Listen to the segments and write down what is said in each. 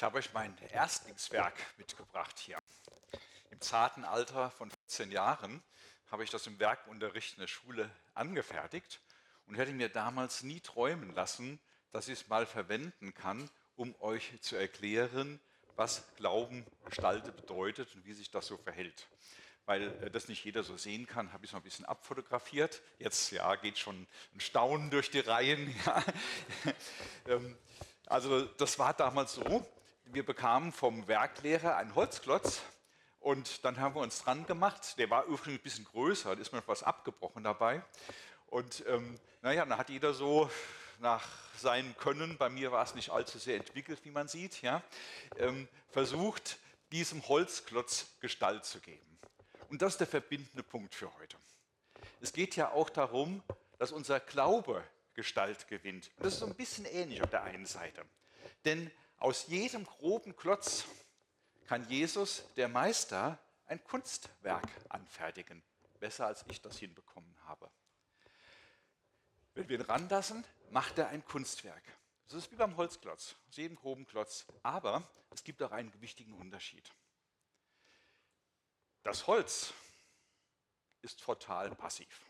Ich habe euch mein Erstlingswerk mitgebracht hier. Im zarten Alter von 14 Jahren habe ich das im Werkunterricht in der Schule angefertigt und hätte mir damals nie träumen lassen, dass ich es mal verwenden kann, um euch zu erklären, was Glauben gestaltet bedeutet und wie sich das so verhält. Weil äh, das nicht jeder so sehen kann, habe ich es noch ein bisschen abfotografiert. Jetzt ja, geht schon ein Staunen durch die Reihen. Ja. Ähm, also das war damals so. Wir bekamen vom Werklehrer einen Holzklotz und dann haben wir uns dran gemacht. Der war übrigens ein bisschen größer, da ist mir etwas abgebrochen dabei. Und ähm, naja, dann hat jeder so nach seinem Können, bei mir war es nicht allzu sehr entwickelt, wie man sieht, ja, ähm, versucht, diesem Holzklotz Gestalt zu geben. Und das ist der verbindende Punkt für heute. Es geht ja auch darum, dass unser Glaube Gestalt gewinnt. Und das ist so ein bisschen ähnlich auf der einen Seite. Denn aus jedem groben Klotz kann Jesus, der Meister, ein Kunstwerk anfertigen. Besser als ich das hinbekommen habe. Wenn wir ihn ranlassen, macht er ein Kunstwerk. Das ist wie beim Holzklotz, aus jedem groben Klotz. Aber es gibt auch einen wichtigen Unterschied. Das Holz ist total passiv.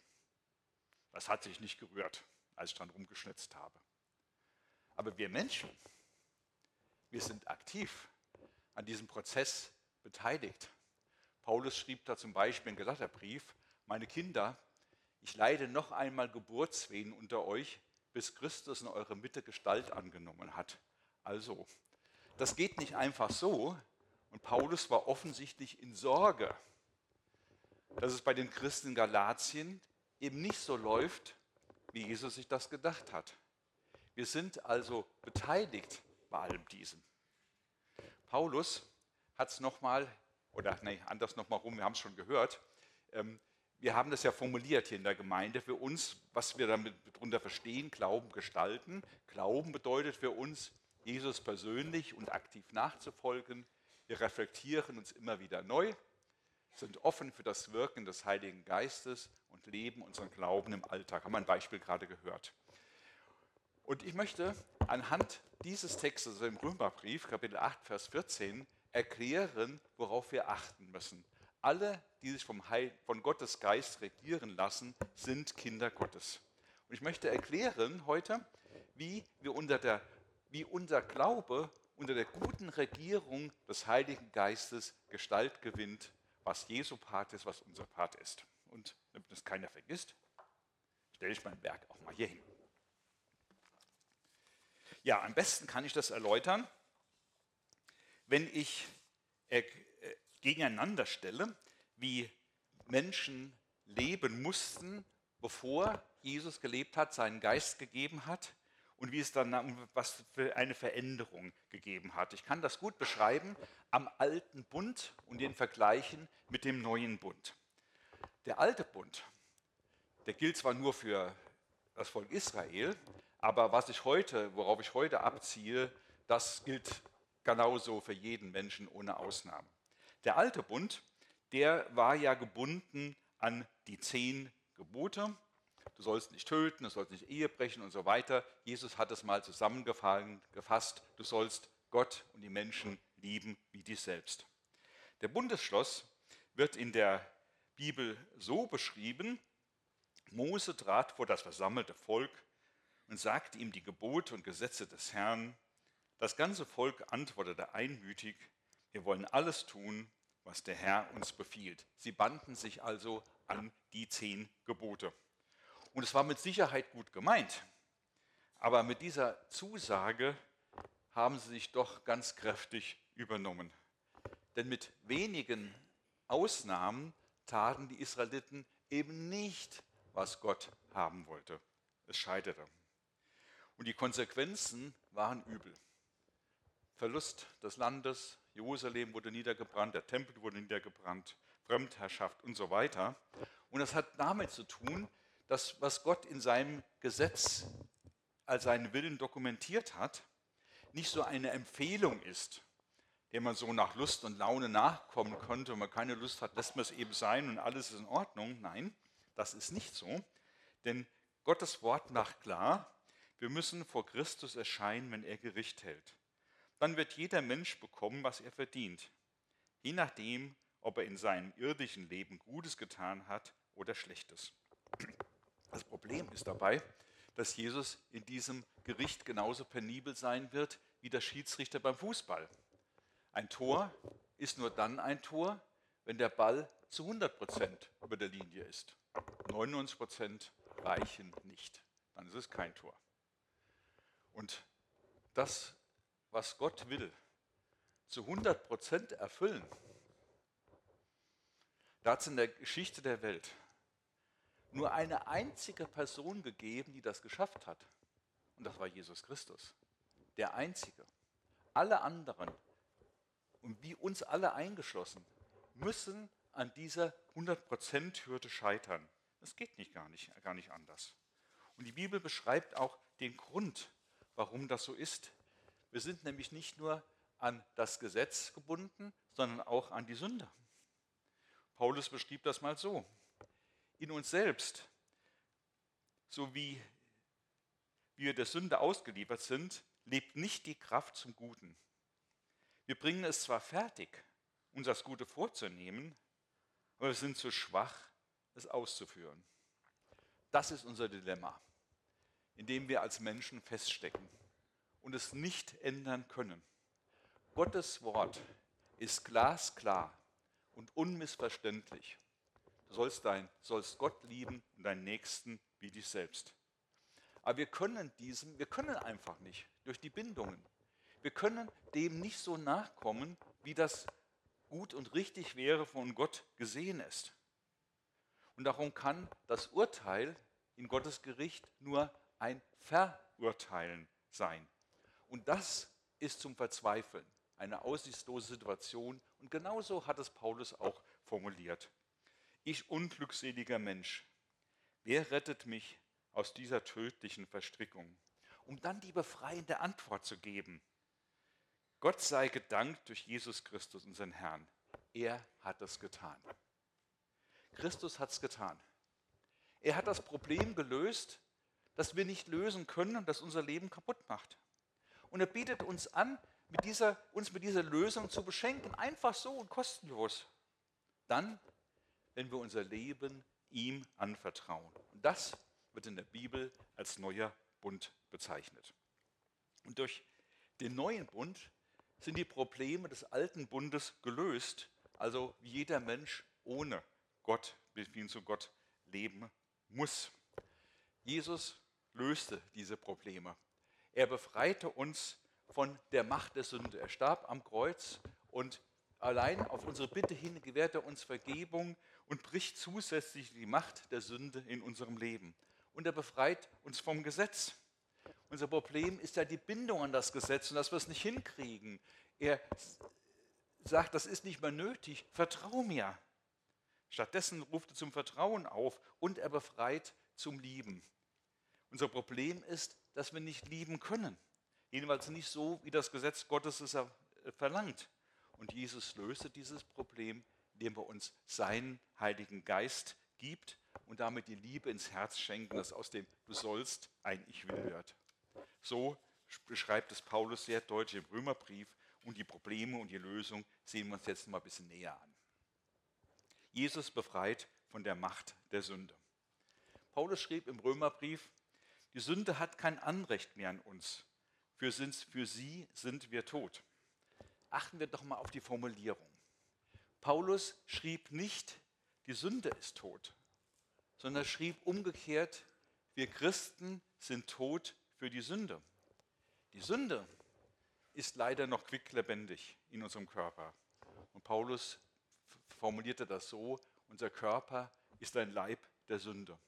Das hat sich nicht gerührt, als ich dran rumgeschnitzt habe. Aber wir Menschen, wir sind aktiv an diesem Prozess beteiligt. Paulus schrieb da zum Beispiel im Galaterbrief, meine Kinder, ich leide noch einmal Geburtswehen unter euch, bis Christus in eurer Mitte Gestalt angenommen hat. Also, das geht nicht einfach so. Und Paulus war offensichtlich in Sorge, dass es bei den Christen in Galatien eben nicht so läuft, wie Jesus sich das gedacht hat. Wir sind also beteiligt bei allem diesem. Paulus hat es nochmal, oder nee, anders nochmal rum, wir haben es schon gehört, ähm, wir haben das ja formuliert hier in der Gemeinde für uns, was wir damit darunter verstehen, Glauben gestalten. Glauben bedeutet für uns, Jesus persönlich und aktiv nachzufolgen. Wir reflektieren uns immer wieder neu, sind offen für das Wirken des Heiligen Geistes und leben unseren Glauben im Alltag. Haben wir ein Beispiel gerade gehört. Und ich möchte anhand dieses Textes also im Römerbrief, Kapitel 8, Vers 14, erklären, worauf wir achten müssen. Alle, die sich vom Heil, von Gottes Geist regieren lassen, sind Kinder Gottes. Und ich möchte erklären heute, wie, wir unter der, wie unser Glaube unter der guten Regierung des Heiligen Geistes Gestalt gewinnt, was Jesu Part ist, was unser Part ist. Und damit das keiner vergisst, stelle ich mein Werk auch mal hier hin. Ja, am besten kann ich das erläutern, wenn ich äh, gegeneinander stelle, wie Menschen leben mussten, bevor Jesus gelebt hat, seinen Geist gegeben hat und wie es dann was für eine Veränderung gegeben hat. Ich kann das gut beschreiben am alten Bund und den vergleichen mit dem neuen Bund. Der alte Bund, der gilt zwar nur für das Volk Israel, aber was ich heute, worauf ich heute abziehe, das gilt genauso für jeden Menschen ohne Ausnahme. Der alte Bund, der war ja gebunden an die zehn Gebote. Du sollst nicht töten, du sollst nicht Ehe brechen und so weiter. Jesus hat es mal zusammengefasst. Du sollst Gott und die Menschen lieben wie dich selbst. Der Bundesschloss wird in der Bibel so beschrieben, Mose trat vor das versammelte Volk und sagte ihm die Gebote und Gesetze des Herrn. Das ganze Volk antwortete einmütig, wir wollen alles tun, was der Herr uns befiehlt. Sie banden sich also an die zehn Gebote. Und es war mit Sicherheit gut gemeint. Aber mit dieser Zusage haben sie sich doch ganz kräftig übernommen. Denn mit wenigen Ausnahmen taten die Israeliten eben nicht, was Gott haben wollte. Es scheiterte. Und die Konsequenzen waren übel. Verlust des Landes, Jerusalem wurde niedergebrannt, der Tempel wurde niedergebrannt, Fremdherrschaft und so weiter. Und das hat damit zu tun, dass was Gott in seinem Gesetz als seinen Willen dokumentiert hat, nicht so eine Empfehlung ist, der man so nach Lust und Laune nachkommen könnte. Wenn man keine Lust hat, lässt man es eben sein und alles ist in Ordnung. Nein, das ist nicht so. Denn Gottes Wort macht klar, wir müssen vor Christus erscheinen, wenn er Gericht hält. dann wird jeder Mensch bekommen, was er verdient, je nachdem, ob er in seinem irdischen Leben Gutes getan hat oder Schlechtes. Das Problem ist dabei, dass Jesus in diesem Gericht genauso penibel sein wird wie der Schiedsrichter beim Fußball. Ein Tor ist nur dann ein Tor, wenn der Ball zu 100 Prozent über der Linie ist. 99 Prozent reichen nicht. Dann ist es kein Tor. Und das, was Gott will, zu 100 Prozent erfüllen, da hat es in der Geschichte der Welt nur eine einzige Person gegeben, die das geschafft hat. Und das war Jesus Christus. Der einzige. Alle anderen, und wie uns alle eingeschlossen, müssen an dieser 100%-Hürde scheitern. Das geht nicht gar, nicht gar nicht anders. Und die Bibel beschreibt auch den Grund, warum das so ist. Wir sind nämlich nicht nur an das Gesetz gebunden, sondern auch an die Sünde. Paulus beschrieb das mal so. In uns selbst, so wie wir der Sünde ausgeliefert sind, lebt nicht die Kraft zum Guten. Wir bringen es zwar fertig, uns das Gute vorzunehmen, aber wir sind zu schwach, es auszuführen. Das ist unser Dilemma, in dem wir als Menschen feststecken und es nicht ändern können. Gottes Wort ist glasklar und unmissverständlich. Du sollst, dein, sollst Gott lieben und deinen Nächsten wie dich selbst. Aber wir können diesem, wir können einfach nicht durch die Bindungen. Wir können dem nicht so nachkommen, wie das gut und richtig wäre von Gott gesehen ist. Und darum kann das Urteil in Gottes Gericht nur ein Verurteilen sein. Und das ist zum Verzweifeln eine aussichtslose Situation. Und genauso hat es Paulus auch formuliert. Ich unglückseliger Mensch, wer rettet mich aus dieser tödlichen Verstrickung? Um dann die befreiende Antwort zu geben. Gott sei gedankt durch Jesus Christus, unseren Herrn. Er hat es getan. Christus hat es getan. Er hat das Problem gelöst, das wir nicht lösen können und das unser Leben kaputt macht. Und er bietet uns an, mit dieser, uns mit dieser Lösung zu beschenken, einfach so und kostenlos. Dann, wenn wir unser Leben ihm anvertrauen. Und das wird in der Bibel als neuer Bund bezeichnet. Und durch den neuen Bund sind die Probleme des alten Bundes gelöst, also wie jeder Mensch ohne Gott, wie zu Gott leben muss. Jesus löste diese Probleme. Er befreite uns von der Macht der Sünde. Er starb am Kreuz und allein auf unsere Bitte hin gewährt er uns Vergebung und bricht zusätzlich die Macht der Sünde in unserem Leben. Und er befreit uns vom Gesetz. Unser Problem ist ja die Bindung an das Gesetz und dass wir es nicht hinkriegen. Er sagt, das ist nicht mehr nötig, vertrau mir. Stattdessen ruft er zum Vertrauen auf und er befreit zum Lieben. Unser Problem ist, dass wir nicht lieben können. Jedenfalls nicht so, wie das Gesetz Gottes es verlangt. Und Jesus löste dieses Problem, indem er uns seinen Heiligen Geist gibt und damit die Liebe ins Herz schenken, dass aus dem Du sollst ein Ich will wird. So beschreibt es Paulus sehr deutlich im Römerbrief und die Probleme und die Lösung sehen wir uns jetzt mal ein bisschen näher an. Jesus befreit von der Macht der Sünde. Paulus schrieb im Römerbrief, die Sünde hat kein Anrecht mehr an uns, für, für sie sind wir tot. Achten wir doch mal auf die Formulierung. Paulus schrieb nicht, die Sünde ist tot, sondern schrieb umgekehrt, wir Christen sind tot für die Sünde. Die Sünde ist leider noch quicklebendig in unserem Körper. Und Paulus formulierte das so, unser Körper ist ein Leib der Sünde.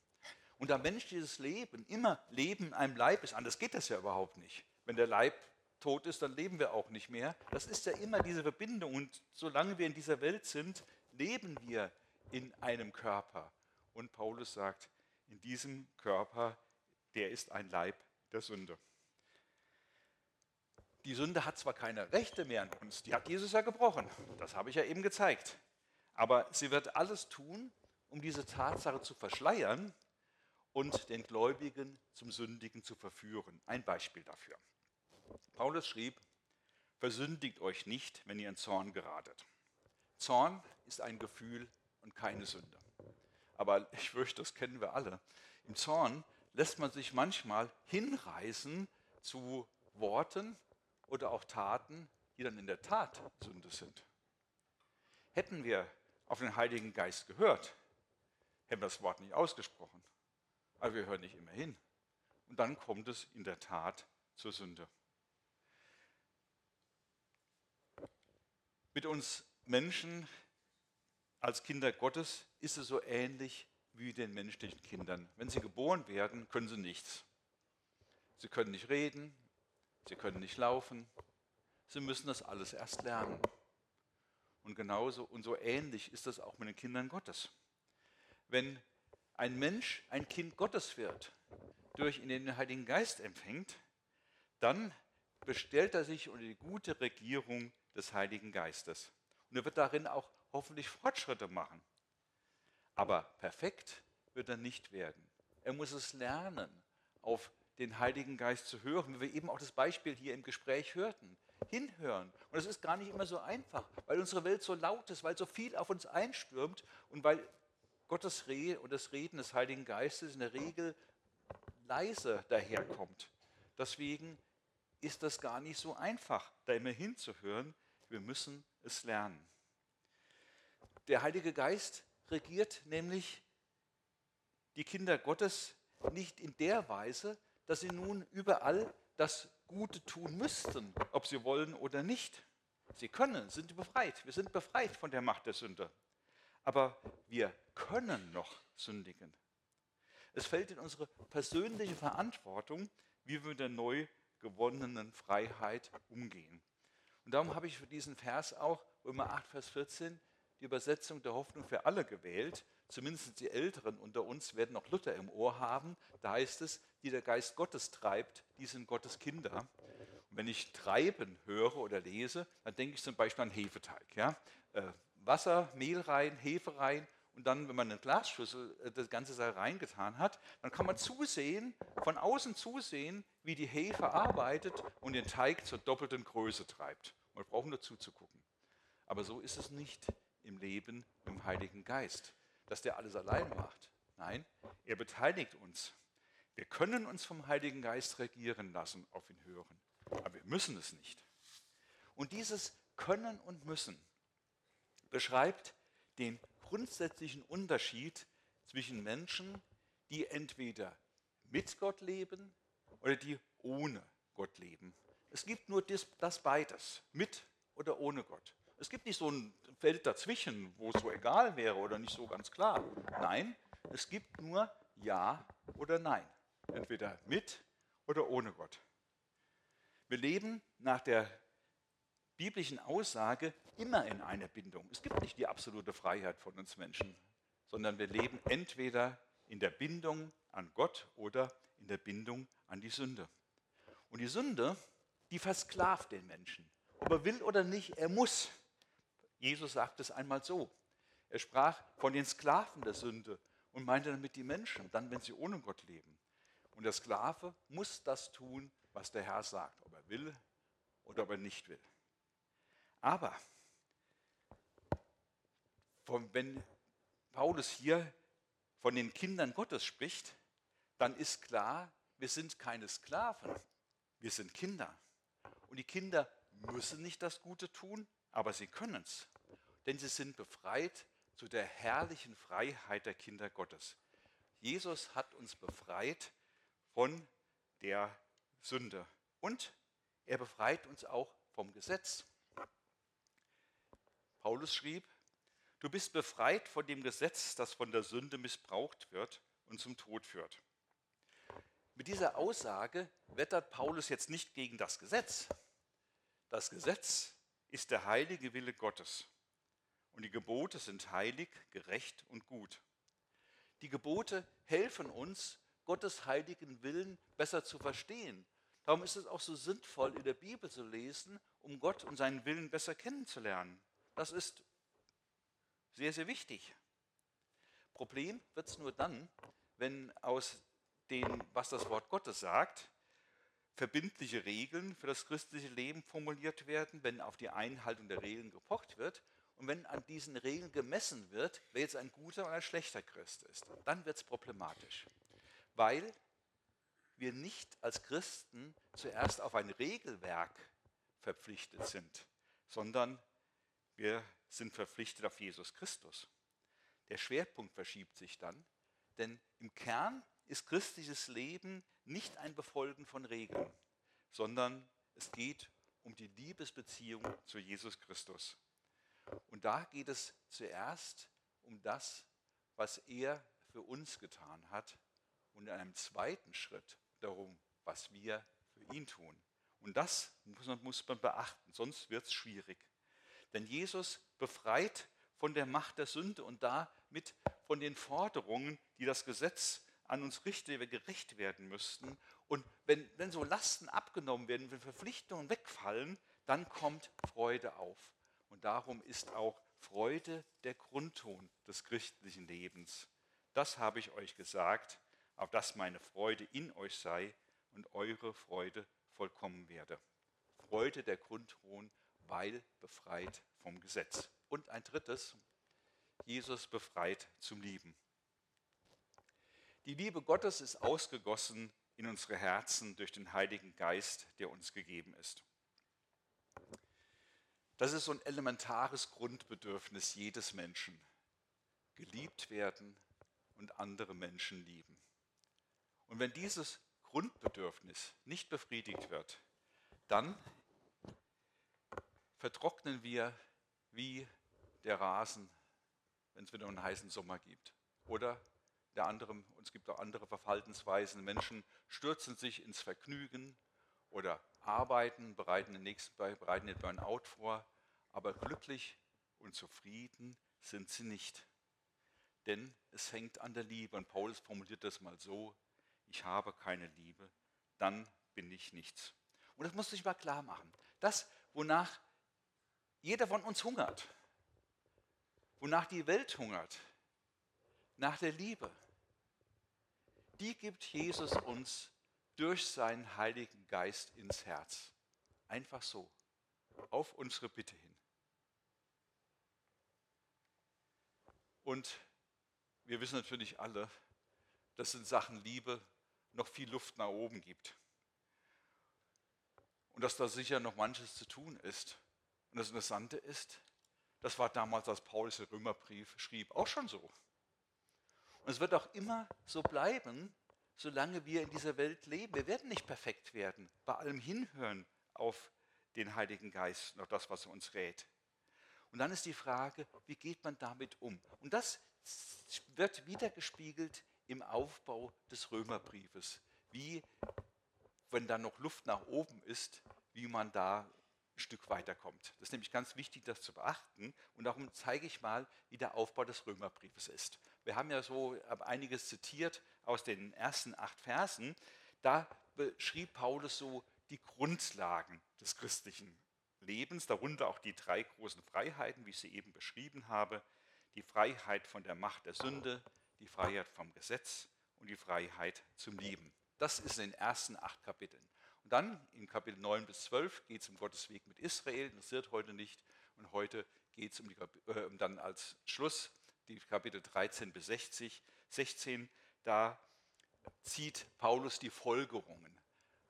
Und da menschliches Leben immer Leben in einem Leib ist, anders geht das ja überhaupt nicht. Wenn der Leib tot ist, dann leben wir auch nicht mehr. Das ist ja immer diese Verbindung. Und solange wir in dieser Welt sind, leben wir in einem Körper. Und Paulus sagt, in diesem Körper, der ist ein Leib der Sünde. Die Sünde hat zwar keine Rechte mehr an uns, die hat Jesus ja gebrochen. Das habe ich ja eben gezeigt. Aber sie wird alles tun, um diese Tatsache zu verschleiern und den Gläubigen zum Sündigen zu verführen. Ein Beispiel dafür. Paulus schrieb, versündigt euch nicht, wenn ihr in Zorn geratet. Zorn ist ein Gefühl und keine Sünde. Aber ich fürchte, das kennen wir alle. Im Zorn lässt man sich manchmal hinreißen zu Worten oder auch Taten, die dann in der Tat Sünde sind. Hätten wir auf den Heiligen Geist gehört, hätten wir das Wort nicht ausgesprochen. Aber wir hören nicht immer hin. Und dann kommt es in der Tat zur Sünde. Mit uns Menschen als Kinder Gottes ist es so ähnlich wie den menschlichen Kindern. Wenn sie geboren werden, können sie nichts. Sie können nicht reden, sie können nicht laufen, sie müssen das alles erst lernen. Und genauso und so ähnlich ist das auch mit den Kindern Gottes. Wenn ein Mensch ein Kind Gottes wird, durch ihn den Heiligen Geist empfängt, dann bestellt er sich unter die gute Regierung des Heiligen Geistes. Und er wird darin auch hoffentlich Fortschritte machen. Aber perfekt wird er nicht werden. Er muss es lernen, auf den Heiligen Geist zu hören, wie wir eben auch das Beispiel hier im Gespräch hörten. Hinhören. Und das ist gar nicht immer so einfach, weil unsere Welt so laut ist, weil so viel auf uns einstürmt und weil Gottes Rede und das Reden des Heiligen Geistes in der Regel leise daherkommt. Deswegen ist das gar nicht so einfach, da immer hinzuhören. Wir müssen es lernen. Der Heilige Geist regiert nämlich die Kinder Gottes nicht in der Weise, dass sie nun überall das Gute tun müssten, ob sie wollen oder nicht. Sie können, sind befreit. Wir sind befreit von der Macht der Sünde. Aber wir können noch sündigen. Es fällt in unsere persönliche Verantwortung, wie wir mit der neu gewonnenen Freiheit umgehen. Und darum habe ich für diesen Vers auch, Römer 8, Vers 14, die Übersetzung der Hoffnung für alle gewählt. Zumindest die Älteren unter uns werden noch Luther im Ohr haben. Da heißt es, die der Geist Gottes treibt, die sind Gottes Kinder. Und wenn ich treiben höre oder lese, dann denke ich zum Beispiel an Hefeteig. Ja? Wasser, Mehl rein, Hefe rein und dann, wenn man eine Glasschüssel äh, das Ganze da reingetan hat, dann kann man zusehen, von außen zusehen, wie die Hefe arbeitet und den Teig zur doppelten Größe treibt. Wir brauchen nur zuzugucken. Aber so ist es nicht im Leben im Heiligen Geist, dass der alles allein macht. Nein, er beteiligt uns. Wir können uns vom Heiligen Geist regieren lassen, auf ihn hören, aber wir müssen es nicht. Und dieses Können und Müssen beschreibt den grundsätzlichen Unterschied zwischen Menschen, die entweder mit Gott leben oder die ohne Gott leben. Es gibt nur das, das beides, mit oder ohne Gott. Es gibt nicht so ein Feld dazwischen, wo es so egal wäre oder nicht so ganz klar. Nein, es gibt nur Ja oder Nein. Entweder mit oder ohne Gott. Wir leben nach der biblischen Aussage immer in einer Bindung. Es gibt nicht die absolute Freiheit von uns Menschen, sondern wir leben entweder in der Bindung an Gott oder in der Bindung an die Sünde. Und die Sünde, die versklavt den Menschen. Ob er will oder nicht, er muss. Jesus sagt es einmal so. Er sprach von den Sklaven der Sünde und meinte damit die Menschen, dann wenn sie ohne Gott leben. Und der Sklave muss das tun, was der Herr sagt, ob er will oder ob er nicht will. Aber wenn Paulus hier von den Kindern Gottes spricht, dann ist klar, wir sind keine Sklaven, wir sind Kinder. Und die Kinder müssen nicht das Gute tun, aber sie können es denn sie sind befreit zu der herrlichen Freiheit der Kinder Gottes. Jesus hat uns befreit von der Sünde und er befreit uns auch vom Gesetz. Paulus schrieb, du bist befreit von dem Gesetz, das von der Sünde missbraucht wird und zum Tod führt. Mit dieser Aussage wettert Paulus jetzt nicht gegen das Gesetz. Das Gesetz ist der heilige Wille Gottes. Und die Gebote sind heilig, gerecht und gut. Die Gebote helfen uns, Gottes heiligen Willen besser zu verstehen. Darum ist es auch so sinnvoll, in der Bibel zu lesen, um Gott und seinen Willen besser kennenzulernen. Das ist sehr, sehr wichtig. Problem wird es nur dann, wenn aus dem, was das Wort Gottes sagt, verbindliche Regeln für das christliche Leben formuliert werden, wenn auf die Einhaltung der Regeln gepocht wird und wenn an diesen Regeln gemessen wird, wer jetzt ein guter oder ein schlechter Christ ist. Dann wird es problematisch, weil wir nicht als Christen zuerst auf ein Regelwerk verpflichtet sind, sondern wir sind verpflichtet auf Jesus Christus. Der Schwerpunkt verschiebt sich dann, denn im Kern ist christliches Leben nicht ein Befolgen von Regeln, sondern es geht um die Liebesbeziehung zu Jesus Christus. Und da geht es zuerst um das, was er für uns getan hat und in einem zweiten Schritt darum, was wir für ihn tun. Und das muss man, muss man beachten, sonst wird es schwierig. Denn Jesus befreit von der Macht der Sünde und damit von den Forderungen, die das Gesetz an uns richtet, wir gerecht werden müssten. Und wenn, wenn so Lasten abgenommen werden, wenn Verpflichtungen wegfallen, dann kommt Freude auf. Und darum ist auch Freude der Grundton des christlichen Lebens. Das habe ich euch gesagt, auf dass meine Freude in euch sei und eure Freude vollkommen werde. Freude der Grundton, weil befreit vom Gesetz. Und ein drittes, Jesus befreit zum Lieben. Die Liebe Gottes ist ausgegossen in unsere Herzen durch den Heiligen Geist, der uns gegeben ist. Das ist so ein elementares Grundbedürfnis jedes Menschen. Geliebt werden und andere Menschen lieben. Und wenn dieses Grundbedürfnis nicht befriedigt wird, dann vertrocknen wir wie der Rasen, wenn es wieder einen heißen Sommer gibt. Oder der andere, es gibt auch andere Verhaltensweisen. Menschen stürzen sich ins Vergnügen oder arbeiten, bereiten den nächsten bereiten den Burnout vor, aber glücklich und zufrieden sind sie nicht. Denn es hängt an der Liebe. Und Paulus formuliert das mal so, ich habe keine Liebe, dann bin ich nichts. Und das muss ich mal klar machen. Das, wonach jeder von uns hungert, wonach die Welt hungert, nach der Liebe, die gibt Jesus uns durch seinen Heiligen Geist ins Herz. Einfach so, auf unsere Bitte hin. Und wir wissen natürlich alle, dass in Sachen Liebe noch viel Luft nach oben gibt. Und dass da sicher noch manches zu tun ist. Und das Interessante ist, das war damals, als Paulus den Römerbrief schrieb, auch schon so. Und es wird auch immer so bleiben, solange wir in dieser Welt leben. Wir werden nicht perfekt werden, bei allem Hinhören auf den Heiligen Geist auf das, was er uns rät. Und dann ist die Frage, wie geht man damit um? Und das wird wieder gespiegelt im Aufbau des Römerbriefes. Wie, wenn da noch Luft nach oben ist, wie man da Stück weiterkommt. Das ist nämlich ganz wichtig, das zu beachten. Und darum zeige ich mal, wie der Aufbau des Römerbriefes ist. Wir haben ja so einiges zitiert aus den ersten acht Versen. Da beschrieb Paulus so die Grundlagen des christlichen Lebens, darunter auch die drei großen Freiheiten, wie ich sie eben beschrieben habe. Die Freiheit von der Macht der Sünde, die Freiheit vom Gesetz und die Freiheit zum Lieben. Das ist in den ersten acht Kapiteln. Dann in Kapitel 9 bis 12 geht es um Gottes Weg mit Israel, interessiert heute nicht. Und heute geht es um, äh, dann als Schluss die Kapitel 13 bis 60, 16. Da zieht Paulus die Folgerungen.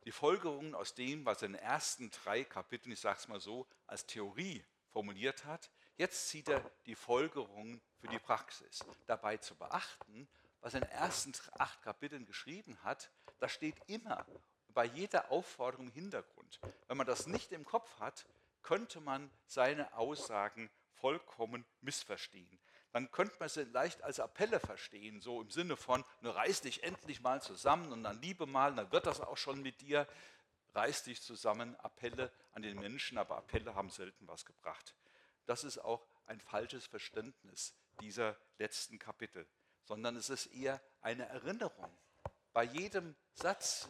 Die Folgerungen aus dem, was er in den ersten drei Kapiteln, ich sage es mal so, als Theorie formuliert hat. Jetzt zieht er die Folgerungen für die Praxis. Dabei zu beachten, was er in den ersten acht Kapiteln geschrieben hat, da steht immer bei jeder Aufforderung Hintergrund. Wenn man das nicht im Kopf hat, könnte man seine Aussagen vollkommen missverstehen. Dann könnte man sie leicht als Appelle verstehen, so im Sinne von, nur reiß dich endlich mal zusammen und dann liebe mal, dann wird das auch schon mit dir. Reiß dich zusammen, Appelle an den Menschen, aber Appelle haben selten was gebracht. Das ist auch ein falsches Verständnis dieser letzten Kapitel, sondern es ist eher eine Erinnerung. Bei jedem Satz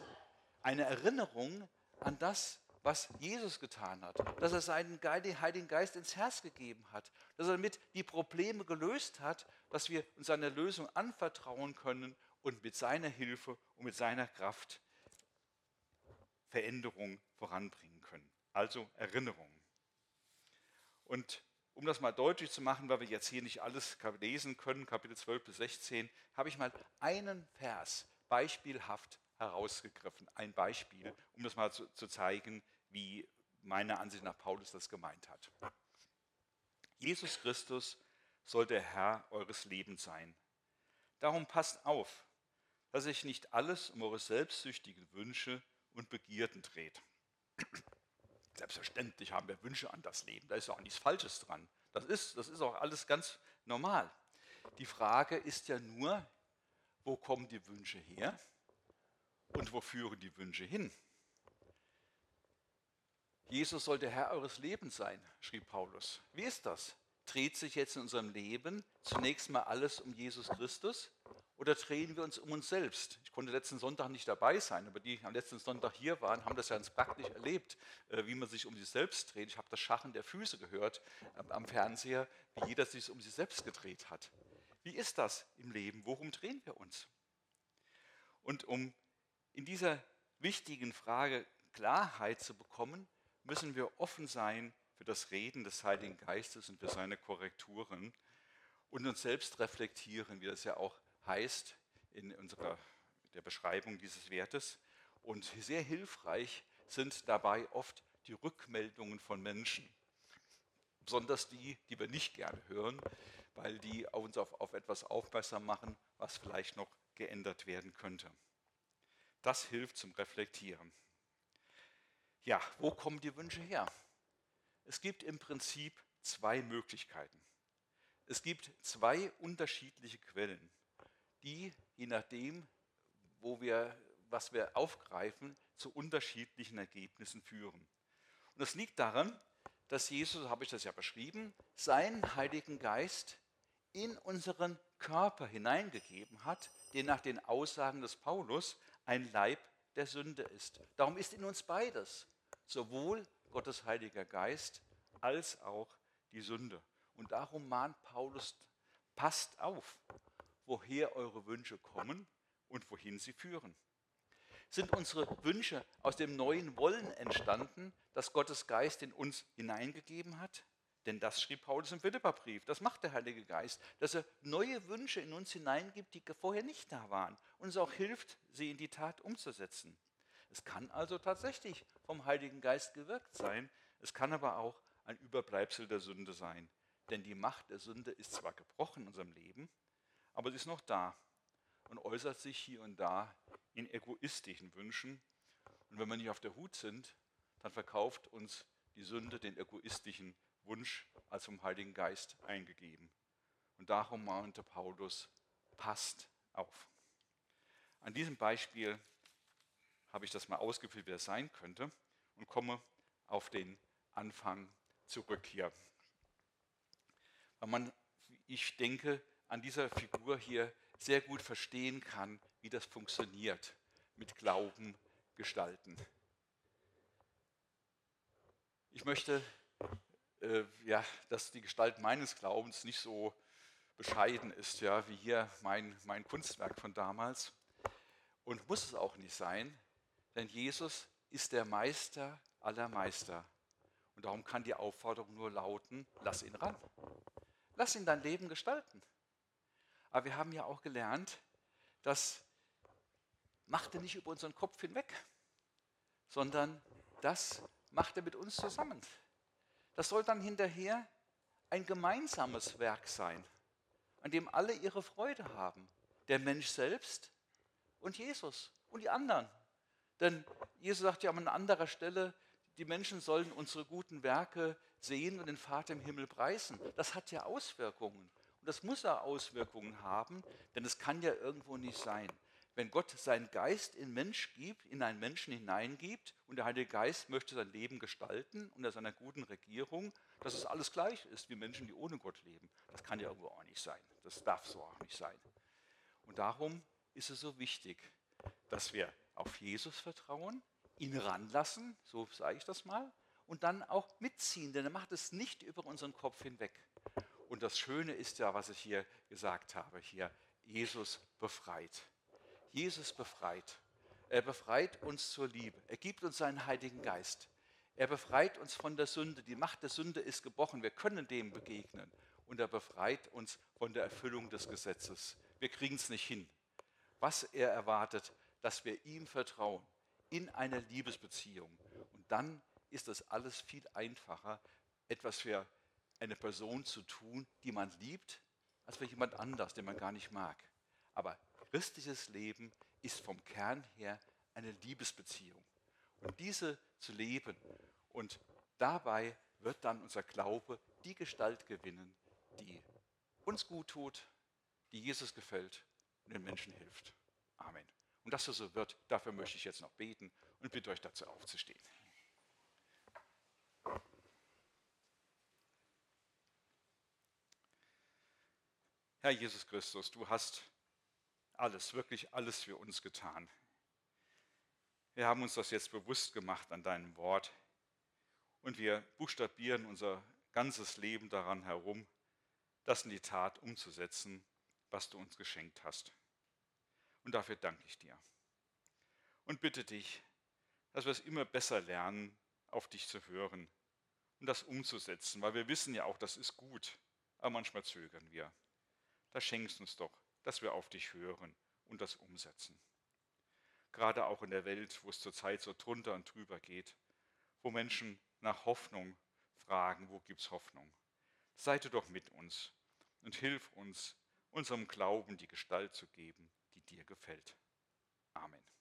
eine Erinnerung an das, was Jesus getan hat, dass er seinen Heiligen Geist ins Herz gegeben hat, dass er damit die Probleme gelöst hat, dass wir uns seiner Lösung anvertrauen können und mit seiner Hilfe und mit seiner Kraft Veränderung voranbringen können. Also Erinnerung. Und um das mal deutlich zu machen, weil wir jetzt hier nicht alles lesen können, Kapitel 12 bis 16, habe ich mal einen Vers beispielhaft herausgegriffen. Ein Beispiel, um das mal zu, zu zeigen, wie meiner Ansicht nach Paulus das gemeint hat. Jesus Christus soll der Herr eures Lebens sein. Darum passt auf, dass sich nicht alles um eure selbstsüchtigen Wünsche und Begierden dreht. Selbstverständlich haben wir Wünsche an das Leben, da ist auch nichts Falsches dran. Das ist, das ist auch alles ganz normal. Die Frage ist ja nur, wo kommen die Wünsche her und wo führen die Wünsche hin? Jesus soll der Herr eures Lebens sein, schrieb Paulus. Wie ist das? Dreht sich jetzt in unserem Leben zunächst mal alles um Jesus Christus oder drehen wir uns um uns selbst? Ich konnte letzten Sonntag nicht dabei sein, aber die, die am letzten Sonntag hier waren, haben das ja ganz praktisch erlebt, äh, wie man sich um sich selbst dreht. Ich habe das Schachen der Füße gehört am Fernseher, wie jeder sich um sich selbst gedreht hat. Wie ist das im Leben? Worum drehen wir uns? Und um in dieser wichtigen Frage Klarheit zu bekommen, müssen wir offen sein für das Reden des Heiligen Geistes und für seine Korrekturen und uns selbst reflektieren, wie das ja auch heißt in unserer der Beschreibung dieses Wertes. Und sehr hilfreich sind dabei oft die Rückmeldungen von Menschen, besonders die, die wir nicht gerne hören, weil die uns auf, auf etwas aufmerksam machen, was vielleicht noch geändert werden könnte. Das hilft zum Reflektieren. Ja, wo kommen die Wünsche her? Es gibt im Prinzip zwei Möglichkeiten. Es gibt zwei unterschiedliche Quellen, die je nachdem, wo wir, was wir aufgreifen, zu unterschiedlichen Ergebnissen führen. Und das liegt daran, dass Jesus, habe ich das ja beschrieben, seinen Heiligen Geist in unseren Körper hineingegeben hat, der nach den Aussagen des Paulus ein Leib der Sünde ist. Darum ist in uns beides, sowohl Gottes Heiliger Geist als auch die Sünde. Und darum mahnt Paulus, passt auf, woher eure Wünsche kommen und wohin sie führen. Sind unsere Wünsche aus dem neuen Wollen entstanden, das Gottes Geist in uns hineingegeben hat? Denn das schrieb Paulus im Philipperbrief. Das macht der Heilige Geist, dass er neue Wünsche in uns hineingibt, die vorher nicht da waren und uns auch hilft, sie in die Tat umzusetzen. Es kann also tatsächlich vom Heiligen Geist gewirkt sein, es kann aber auch ein Überbleibsel der Sünde sein. Denn die Macht der Sünde ist zwar gebrochen in unserem Leben, aber sie ist noch da und äußert sich hier und da in egoistischen Wünschen. Und wenn wir nicht auf der Hut sind, dann verkauft uns die Sünde den egoistischen Wunsch als vom Heiligen Geist eingegeben. Und darum mahnte Paulus, passt auf. An diesem Beispiel habe ich das mal ausgeführt, wie das sein könnte und komme auf den Anfang zurück hier. Weil man, ich denke, an dieser Figur hier sehr gut verstehen kann, wie das funktioniert mit Glauben gestalten. Ich möchte äh, ja, dass die Gestalt meines Glaubens nicht so bescheiden ist, ja, wie hier mein, mein Kunstwerk von damals. Und muss es auch nicht sein, denn Jesus ist der Meister aller Meister. Und darum kann die Aufforderung nur lauten, lass ihn ran. Lass ihn dein Leben gestalten. Aber wir haben ja auch gelernt, das macht er nicht über unseren Kopf hinweg, sondern das macht er mit uns zusammen. Das soll dann hinterher ein gemeinsames Werk sein, an dem alle ihre Freude haben. Der Mensch selbst und Jesus und die anderen. Denn Jesus sagt ja an anderer Stelle, die Menschen sollen unsere guten Werke sehen und den Vater im Himmel preisen. Das hat ja Auswirkungen. Und das muss ja Auswirkungen haben, denn es kann ja irgendwo nicht sein, wenn Gott seinen Geist in Mensch gibt, in einen Menschen hineingibt und der Heilige Geist möchte sein Leben gestalten unter seiner guten Regierung, dass es alles gleich ist wie Menschen, die ohne Gott leben. Das kann ja irgendwo auch nicht sein. Das darf so auch nicht sein. Und darum ist es so wichtig, dass wir auf Jesus vertrauen, ihn ranlassen, so sage ich das mal, und dann auch mitziehen, denn er macht es nicht über unseren Kopf hinweg. Und das Schöne ist ja, was ich hier gesagt habe, hier, Jesus befreit. Jesus befreit. Er befreit uns zur Liebe. Er gibt uns seinen Heiligen Geist. Er befreit uns von der Sünde. Die Macht der Sünde ist gebrochen. Wir können dem begegnen. Und er befreit uns von der Erfüllung des Gesetzes. Wir kriegen es nicht hin. Was er erwartet, dass wir ihm vertrauen in einer Liebesbeziehung. Und dann ist das alles viel einfacher, etwas für eine Person zu tun, die man liebt, als für jemand anders, den man gar nicht mag. Aber christliches Leben ist vom Kern her eine Liebesbeziehung. Und diese zu leben und dabei wird dann unser Glaube die Gestalt gewinnen, die uns gut tut, die Jesus gefällt und den Menschen hilft. Amen. Und dass das so wird, dafür möchte ich jetzt noch beten und bitte euch dazu aufzustehen. Herr Jesus Christus, du hast alles, wirklich alles für uns getan. Wir haben uns das jetzt bewusst gemacht an deinem Wort und wir buchstabieren unser ganzes Leben daran herum, das in die Tat umzusetzen, was du uns geschenkt hast. Und dafür danke ich dir. Und bitte dich, dass wir es immer besser lernen, auf dich zu hören und das umzusetzen, weil wir wissen ja auch, das ist gut, aber manchmal zögern wir da schenkst uns doch, dass wir auf dich hören und das umsetzen. Gerade auch in der Welt, wo es zurzeit so drunter und drüber geht, wo Menschen nach Hoffnung fragen, wo gibt's Hoffnung? Sei du doch mit uns und hilf uns, unserem Glauben die Gestalt zu geben, die dir gefällt. Amen.